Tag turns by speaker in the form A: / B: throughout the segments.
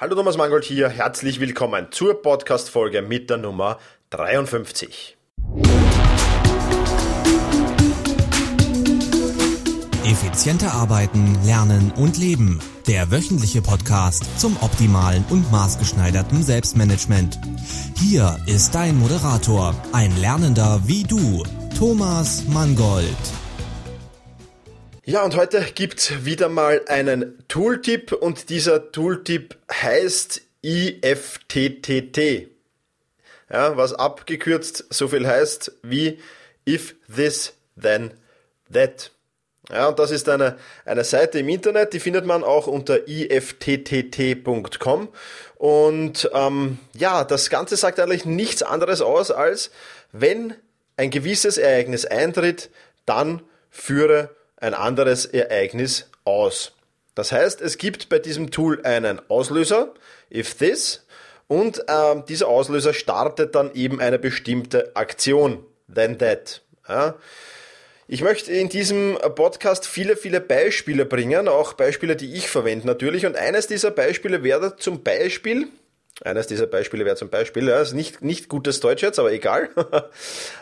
A: Hallo Thomas Mangold hier, herzlich willkommen zur Podcast-Folge mit der Nummer 53.
B: Effizienter arbeiten, lernen und leben. Der wöchentliche Podcast zum optimalen und maßgeschneiderten Selbstmanagement. Hier ist dein Moderator, ein Lernender wie du, Thomas Mangold.
A: Ja, und heute gibt's wieder mal einen Tooltip und dieser Tooltip heißt IFTTT. Ja, was abgekürzt so viel heißt wie If This Then That. Ja, und das ist eine, eine Seite im Internet, die findet man auch unter ifttt.com. Und ähm, ja, das Ganze sagt eigentlich nichts anderes aus, als wenn ein gewisses Ereignis eintritt, dann führe ein anderes Ereignis aus. Das heißt, es gibt bei diesem Tool einen Auslöser, if this, und ähm, dieser Auslöser startet dann eben eine bestimmte Aktion, then that. Ja. Ich möchte in diesem Podcast viele, viele Beispiele bringen, auch Beispiele, die ich verwende natürlich. Und eines dieser Beispiele wäre zum Beispiel, eines dieser Beispiele wäre zum Beispiel, ja, ist nicht, nicht gutes Deutsch jetzt, aber egal.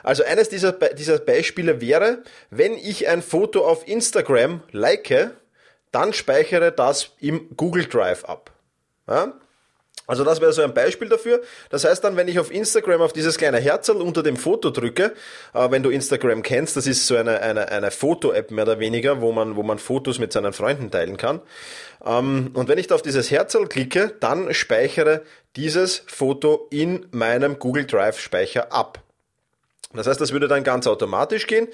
A: Also eines dieser, dieser Beispiele wäre, wenn ich ein Foto auf Instagram like, dann speichere das im Google Drive ab. Ja? Also das wäre so ein Beispiel dafür. Das heißt dann, wenn ich auf Instagram auf dieses kleine Herzl unter dem Foto drücke, äh, wenn du Instagram kennst, das ist so eine, eine, eine Foto-App mehr oder weniger, wo man, wo man Fotos mit seinen Freunden teilen kann. Ähm, und wenn ich da auf dieses Herzl klicke, dann speichere dieses Foto in meinem Google Drive Speicher ab. Das heißt, das würde dann ganz automatisch gehen.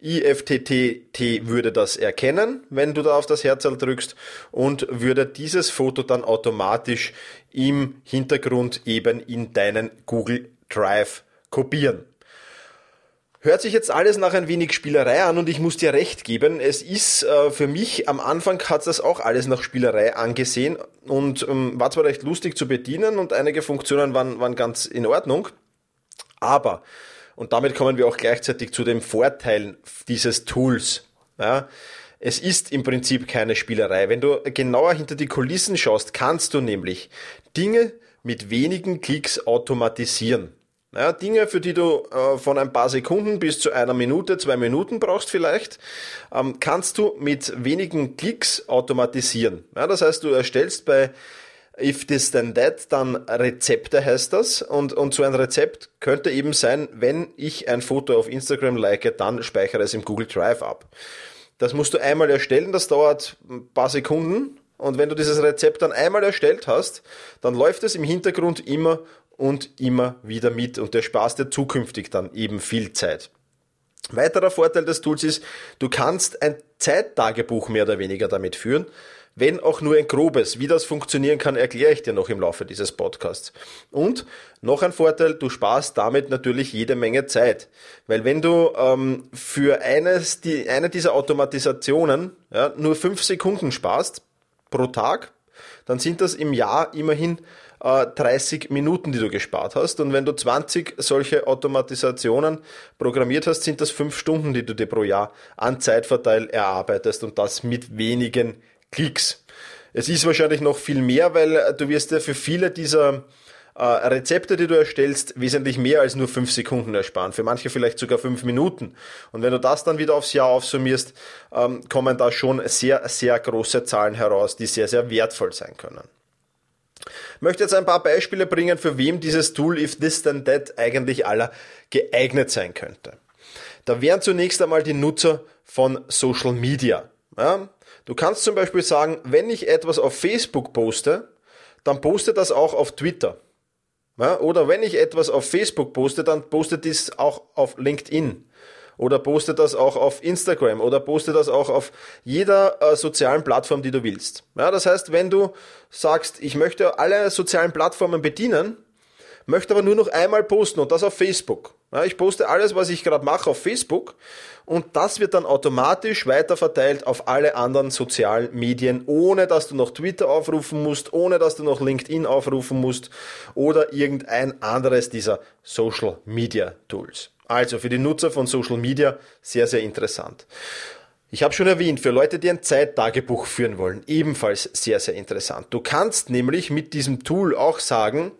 A: IFTTT würde das erkennen, wenn du da auf das Herzl drückst und würde dieses Foto dann automatisch im Hintergrund eben in deinen Google Drive kopieren. Hört sich jetzt alles nach ein wenig Spielerei an und ich muss dir recht geben, es ist äh, für mich, am Anfang hat das auch alles nach Spielerei angesehen und ähm, war zwar recht lustig zu bedienen und einige Funktionen waren, waren ganz in Ordnung, aber, und damit kommen wir auch gleichzeitig zu den Vorteilen dieses Tools, ja, es ist im Prinzip keine Spielerei. Wenn du genauer hinter die Kulissen schaust, kannst du nämlich Dinge mit wenigen Klicks automatisieren. Ja, Dinge, für die du äh, von ein paar Sekunden bis zu einer Minute, zwei Minuten brauchst vielleicht, ähm, kannst du mit wenigen Klicks automatisieren. Ja, das heißt, du erstellst bei If This Then That dann Rezepte heißt das und, und so ein Rezept könnte eben sein, wenn ich ein Foto auf Instagram like, dann speichere es im Google Drive ab. Das musst du einmal erstellen, das dauert ein paar Sekunden und wenn du dieses Rezept dann einmal erstellt hast, dann läuft es im Hintergrund immer und immer wieder mit und der sparst dir zukünftig dann eben viel Zeit. Weiterer Vorteil des Tools ist, du kannst ein Zeittagebuch mehr oder weniger damit führen, wenn auch nur ein grobes. Wie das funktionieren kann, erkläre ich dir noch im Laufe dieses Podcasts. Und noch ein Vorteil, du sparst damit natürlich jede Menge Zeit. Weil wenn du ähm, für eines, die, eine dieser Automatisationen ja, nur fünf Sekunden sparst pro Tag, dann sind das im Jahr immerhin 30 äh, Minuten, die du gespart hast. Und wenn du 20 solche Automatisationen programmiert hast, sind das 5 Stunden, die du dir pro Jahr an Zeitverteil erarbeitest und das mit wenigen Klicks. Es ist wahrscheinlich noch viel mehr, weil du wirst ja für viele dieser äh, Rezepte, die du erstellst, wesentlich mehr als nur 5 Sekunden ersparen. Für manche vielleicht sogar 5 Minuten. Und wenn du das dann wieder aufs Jahr aufsummierst, ähm, kommen da schon sehr, sehr große Zahlen heraus, die sehr, sehr wertvoll sein können. Ich möchte jetzt ein paar Beispiele bringen, für wem dieses Tool If This Then That eigentlich aller geeignet sein könnte. Da wären zunächst einmal die Nutzer von Social Media. Ja, du kannst zum Beispiel sagen, wenn ich etwas auf Facebook poste, dann poste das auch auf Twitter. Ja, oder wenn ich etwas auf Facebook poste, dann poste dies auch auf LinkedIn. Oder poste das auch auf Instagram oder poste das auch auf jeder äh, sozialen Plattform, die du willst. Ja, das heißt, wenn du sagst, ich möchte alle sozialen Plattformen bedienen, möchte aber nur noch einmal posten und das auf Facebook. Ich poste alles, was ich gerade mache, auf Facebook und das wird dann automatisch weiterverteilt auf alle anderen sozialen Medien, ohne dass du noch Twitter aufrufen musst, ohne dass du noch LinkedIn aufrufen musst oder irgendein anderes dieser Social Media Tools. Also für die Nutzer von Social Media sehr, sehr interessant. Ich habe schon erwähnt, für Leute, die ein Zeittagebuch führen wollen, ebenfalls sehr, sehr interessant. Du kannst nämlich mit diesem Tool auch sagen,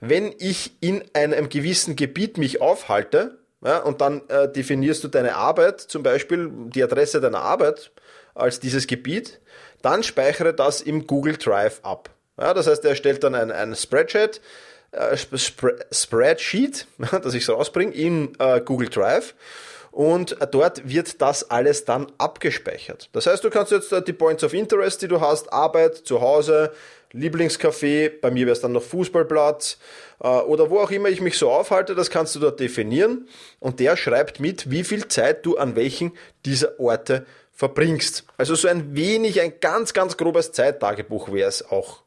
A: wenn ich in einem gewissen Gebiet mich aufhalte, ja, und dann äh, definierst du deine Arbeit, zum Beispiel die Adresse deiner Arbeit als dieses Gebiet, dann speichere das im Google Drive ab. Ja, das heißt, er erstellt dann ein, ein Spreadsheet, äh, Spreadsheet, dass ich es rausbringe, in äh, Google Drive und dort wird das alles dann abgespeichert. Das heißt, du kannst jetzt die Points of Interest, die du hast, Arbeit, zu Hause, Lieblingscafé, bei mir wäre es dann noch Fußballplatz äh, oder wo auch immer ich mich so aufhalte, das kannst du dort definieren und der schreibt mit, wie viel Zeit du an welchen dieser Orte verbringst. Also so ein wenig, ein ganz, ganz grobes Zeittagebuch wäre es auch.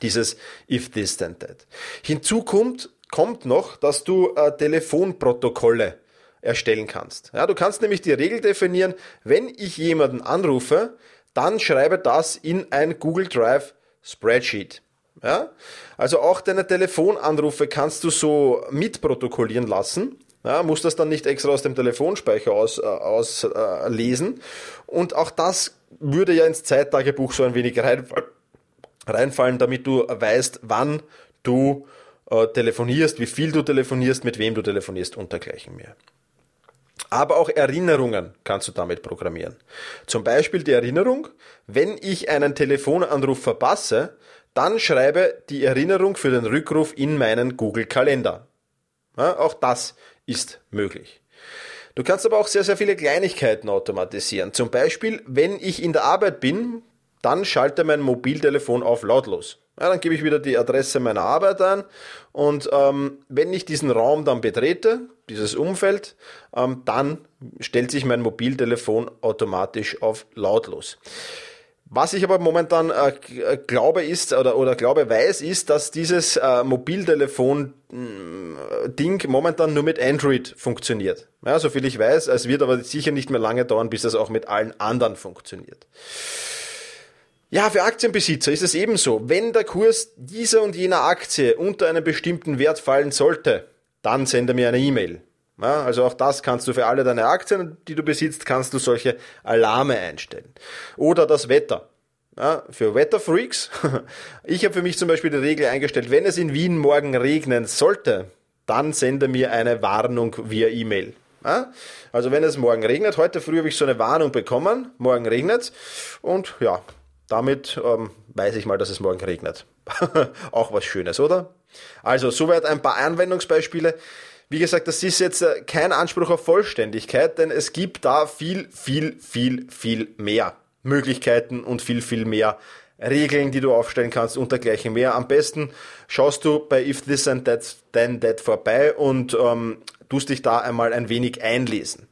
A: Dieses If This Then That. Hinzu kommt, kommt noch, dass du äh, Telefonprotokolle erstellen kannst. Ja, du kannst nämlich die Regel definieren, wenn ich jemanden anrufe, dann schreibe das in ein Google Drive Spreadsheet. Ja? Also auch deine Telefonanrufe kannst du so mitprotokollieren lassen. Ja, musst das dann nicht extra aus dem Telefonspeicher auslesen. Aus, äh, lesen. Und auch das würde ja ins Zeittagebuch so ein wenig rein, reinfallen, damit du weißt, wann du äh, telefonierst, wie viel du telefonierst, mit wem du telefonierst und dergleichen mehr. Aber auch Erinnerungen kannst du damit programmieren. Zum Beispiel die Erinnerung, wenn ich einen Telefonanruf verpasse, dann schreibe die Erinnerung für den Rückruf in meinen Google Kalender. Ja, auch das ist möglich. Du kannst aber auch sehr, sehr viele Kleinigkeiten automatisieren. Zum Beispiel, wenn ich in der Arbeit bin, dann schalte mein Mobiltelefon auf lautlos. Ja, dann gebe ich wieder die Adresse meiner Arbeit ein und ähm, wenn ich diesen Raum dann betrete, dieses Umfeld, ähm, dann stellt sich mein Mobiltelefon automatisch auf lautlos. Was ich aber momentan äh, äh glaube ist oder, oder glaube weiß ist, dass dieses äh, Mobiltelefon-Ding mm, momentan nur mit Android funktioniert. Ja, so viel ich weiß, es wird aber sicher nicht mehr lange dauern, bis das auch mit allen anderen funktioniert. Ja, für Aktienbesitzer ist es ebenso. Wenn der Kurs dieser und jener Aktie unter einem bestimmten Wert fallen sollte, dann sende mir eine E-Mail. Ja, also auch das kannst du für alle deine Aktien, die du besitzt, kannst du solche Alarme einstellen. Oder das Wetter. Ja, für Wetterfreaks. Ich habe für mich zum Beispiel die Regel eingestellt, wenn es in Wien morgen regnen sollte, dann sende mir eine Warnung via E-Mail. Ja, also wenn es morgen regnet, heute früh habe ich so eine Warnung bekommen, morgen regnet und ja, damit ähm, weiß ich mal, dass es morgen regnet. Auch was Schönes, oder? Also, soweit ein paar Anwendungsbeispiele. Wie gesagt, das ist jetzt äh, kein Anspruch auf Vollständigkeit, denn es gibt da viel, viel, viel, viel mehr Möglichkeiten und viel, viel mehr Regeln, die du aufstellen kannst und dergleichen mehr. Am besten schaust du bei If This and That, Then That vorbei und ähm, tust dich da einmal ein wenig einlesen.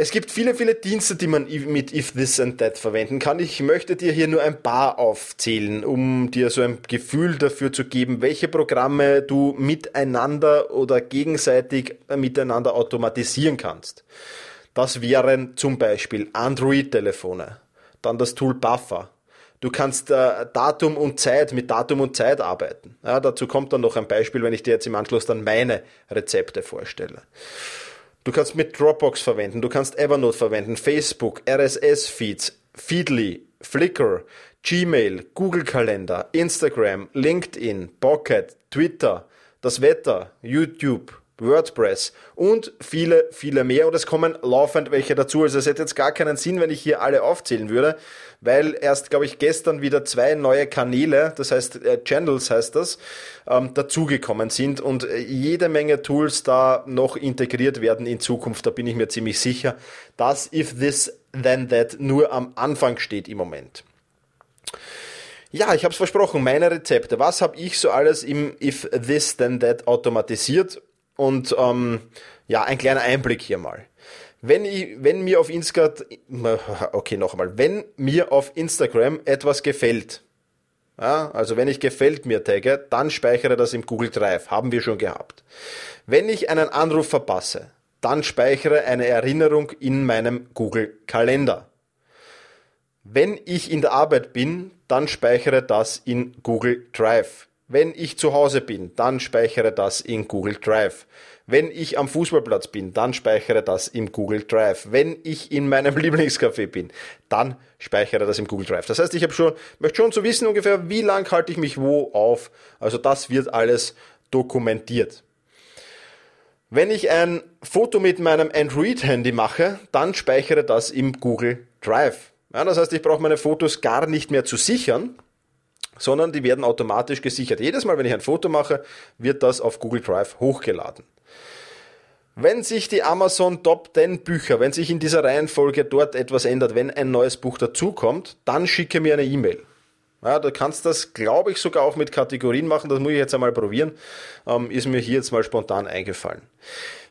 A: Es gibt viele, viele Dienste, die man mit If This and That verwenden kann. Ich möchte dir hier nur ein paar aufzählen, um dir so ein Gefühl dafür zu geben, welche Programme du miteinander oder gegenseitig miteinander automatisieren kannst. Das wären zum Beispiel Android-Telefone, dann das Tool Buffer. Du kannst äh, Datum und Zeit mit Datum und Zeit arbeiten. Ja, dazu kommt dann noch ein Beispiel, wenn ich dir jetzt im Anschluss dann meine Rezepte vorstelle. Du kannst mit Dropbox verwenden, du kannst Evernote verwenden, Facebook, RSS-Feeds, Feedly, Flickr, Gmail, Google Kalender, Instagram, LinkedIn, Pocket, Twitter, das Wetter, YouTube, WordPress und viele, viele mehr. Und es kommen laufend welche dazu. Also es hätte jetzt gar keinen Sinn, wenn ich hier alle aufzählen würde, weil erst, glaube ich, gestern wieder zwei neue Kanäle, das heißt äh, Channels heißt das, ähm, dazugekommen sind und äh, jede Menge Tools da noch integriert werden in Zukunft. Da bin ich mir ziemlich sicher, dass If This Then That nur am Anfang steht im Moment. Ja, ich habe es versprochen, meine Rezepte. Was habe ich so alles im If This Then That automatisiert? Und ähm, ja, ein kleiner Einblick hier mal. Wenn, ich, wenn mir auf Instagram, okay, noch einmal, wenn mir auf Instagram etwas gefällt, ja, also wenn ich gefällt mir tagge, dann speichere das im Google Drive, haben wir schon gehabt. Wenn ich einen Anruf verpasse, dann speichere eine Erinnerung in meinem Google Kalender. Wenn ich in der Arbeit bin, dann speichere das in Google Drive. Wenn ich zu Hause bin, dann speichere das in Google Drive. Wenn ich am Fußballplatz bin, dann speichere das im Google Drive. Wenn ich in meinem Lieblingscafé bin, dann speichere das im Google Drive. Das heißt, ich habe schon, möchte schon zu wissen ungefähr, wie lang halte ich mich wo auf. Also das wird alles dokumentiert. Wenn ich ein Foto mit meinem Android-Handy mache, dann speichere das im Google Drive. Ja, das heißt, ich brauche meine Fotos gar nicht mehr zu sichern, sondern die werden automatisch gesichert. Jedes Mal, wenn ich ein Foto mache, wird das auf Google Drive hochgeladen. Wenn sich die Amazon Top 10 Bücher, wenn sich in dieser Reihenfolge dort etwas ändert, wenn ein neues Buch dazukommt, dann schicke mir eine E-Mail. Ja, du kannst das, glaube ich, sogar auch mit Kategorien machen. Das muss ich jetzt einmal probieren. Ähm, ist mir hier jetzt mal spontan eingefallen.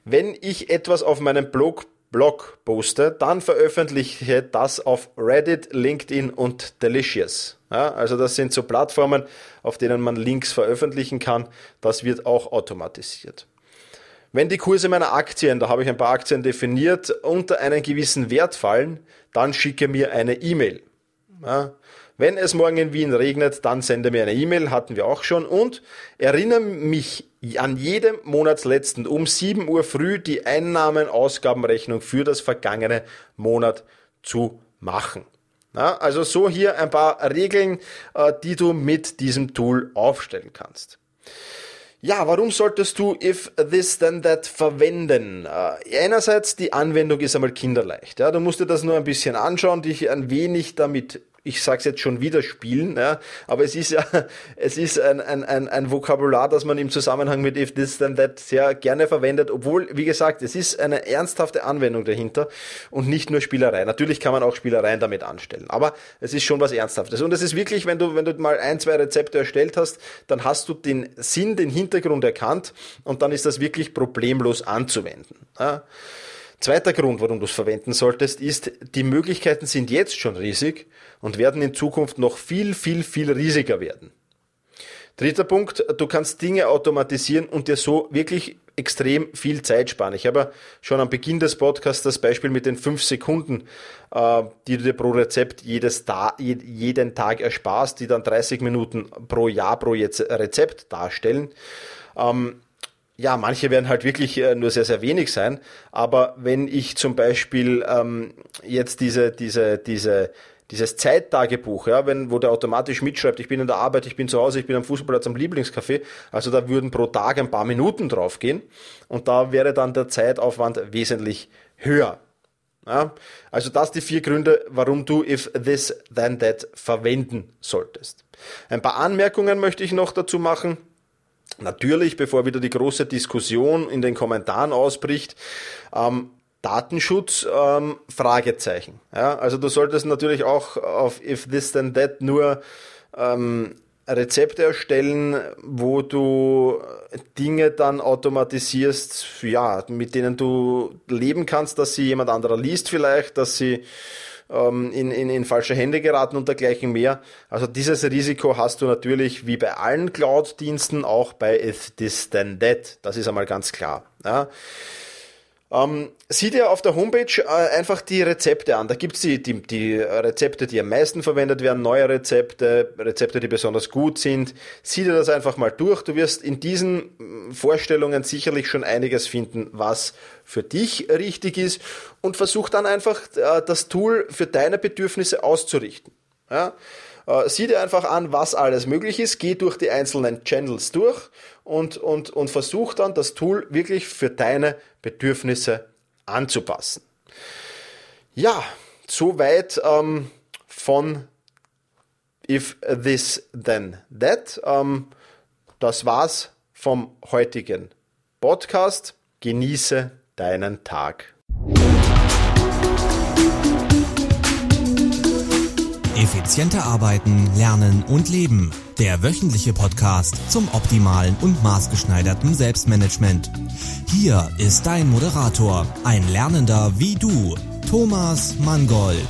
A: Wenn ich etwas auf meinem Blog Blog poste, dann veröffentliche das auf Reddit, LinkedIn und Delicious. Ja, also das sind so Plattformen, auf denen man Links veröffentlichen kann. Das wird auch automatisiert. Wenn die Kurse meiner Aktien, da habe ich ein paar Aktien definiert, unter einen gewissen Wert fallen, dann schicke mir eine E-Mail. Ja, wenn es morgen in Wien regnet, dann sende mir eine E-Mail, hatten wir auch schon, und erinnere mich an jedem Monatsletzten um 7 Uhr früh die Einnahmen-Ausgabenrechnung für das vergangene Monat zu machen. Ja, also so hier ein paar Regeln, äh, die du mit diesem Tool aufstellen kannst. Ja, warum solltest du if this then that verwenden? Äh, einerseits die Anwendung ist einmal kinderleicht. Ja, du musst dir das nur ein bisschen anschauen, dich ein wenig damit ich sage es jetzt schon wieder spielen, ja, aber es ist ja, es ist ein, ein, ein, ein Vokabular, das man im Zusammenhang mit if this then that sehr gerne verwendet, obwohl, wie gesagt, es ist eine ernsthafte Anwendung dahinter und nicht nur Spielerei. Natürlich kann man auch Spielereien damit anstellen, aber es ist schon was Ernsthaftes. Und es ist wirklich, wenn du, wenn du mal ein, zwei Rezepte erstellt hast, dann hast du den Sinn, den Hintergrund erkannt und dann ist das wirklich problemlos anzuwenden. Ja. Zweiter Grund, warum du es verwenden solltest, ist, die Möglichkeiten sind jetzt schon riesig und werden in Zukunft noch viel, viel, viel riesiger werden. Dritter Punkt, du kannst Dinge automatisieren und dir so wirklich extrem viel Zeit sparen. Ich habe schon am Beginn des Podcasts das Beispiel mit den fünf Sekunden, äh, die du dir pro Rezept jedes Ta jeden Tag ersparst, die dann 30 Minuten pro Jahr pro Rezept darstellen. Ähm, ja, manche werden halt wirklich äh, nur sehr, sehr wenig sein. Aber wenn ich zum Beispiel ähm, jetzt diese, diese, diese, dieses Zeittagebuch, ja, wenn, wo der automatisch mitschreibt, ich bin in der Arbeit, ich bin zu Hause, ich bin am Fußballplatz am Lieblingscafé, also da würden pro Tag ein paar Minuten draufgehen und da wäre dann der Zeitaufwand wesentlich höher. Ja, also das die vier Gründe, warum du if this then that verwenden solltest. Ein paar Anmerkungen möchte ich noch dazu machen. Natürlich, bevor wieder die große Diskussion in den Kommentaren ausbricht, ähm, Datenschutz, ähm, Fragezeichen. Ja, also du solltest natürlich auch auf If This Then That nur ähm, Rezepte erstellen, wo du Dinge dann automatisierst, ja, mit denen du leben kannst, dass sie jemand anderer liest vielleicht, dass sie ähm, in, in, in falsche Hände geraten und dergleichen mehr. Also dieses Risiko hast du natürlich wie bei allen Cloud-Diensten auch bei If This Then That. Das ist einmal ganz klar. Ja. Ähm, sieh dir auf der Homepage äh, einfach die Rezepte an. Da gibt's die, die, die Rezepte, die am meisten verwendet werden, neue Rezepte, Rezepte, die besonders gut sind. Sieh dir das einfach mal durch. Du wirst in diesen mm, Vorstellungen sicherlich schon einiges finden, was für dich richtig ist und versuch dann einfach äh, das Tool für deine Bedürfnisse auszurichten. Ja? Äh, sieh dir einfach an, was alles möglich ist, geh durch die einzelnen Channels durch und, und, und versuch dann das Tool wirklich für deine Bedürfnisse anzupassen. Ja, soweit ähm, von If This Then That. Ähm, das war's vom heutigen Podcast. Genieße deinen Tag.
B: Effizienter arbeiten, lernen und leben. Der wöchentliche Podcast zum optimalen und maßgeschneiderten Selbstmanagement. Hier ist dein Moderator, ein Lernender wie du, Thomas Mangold.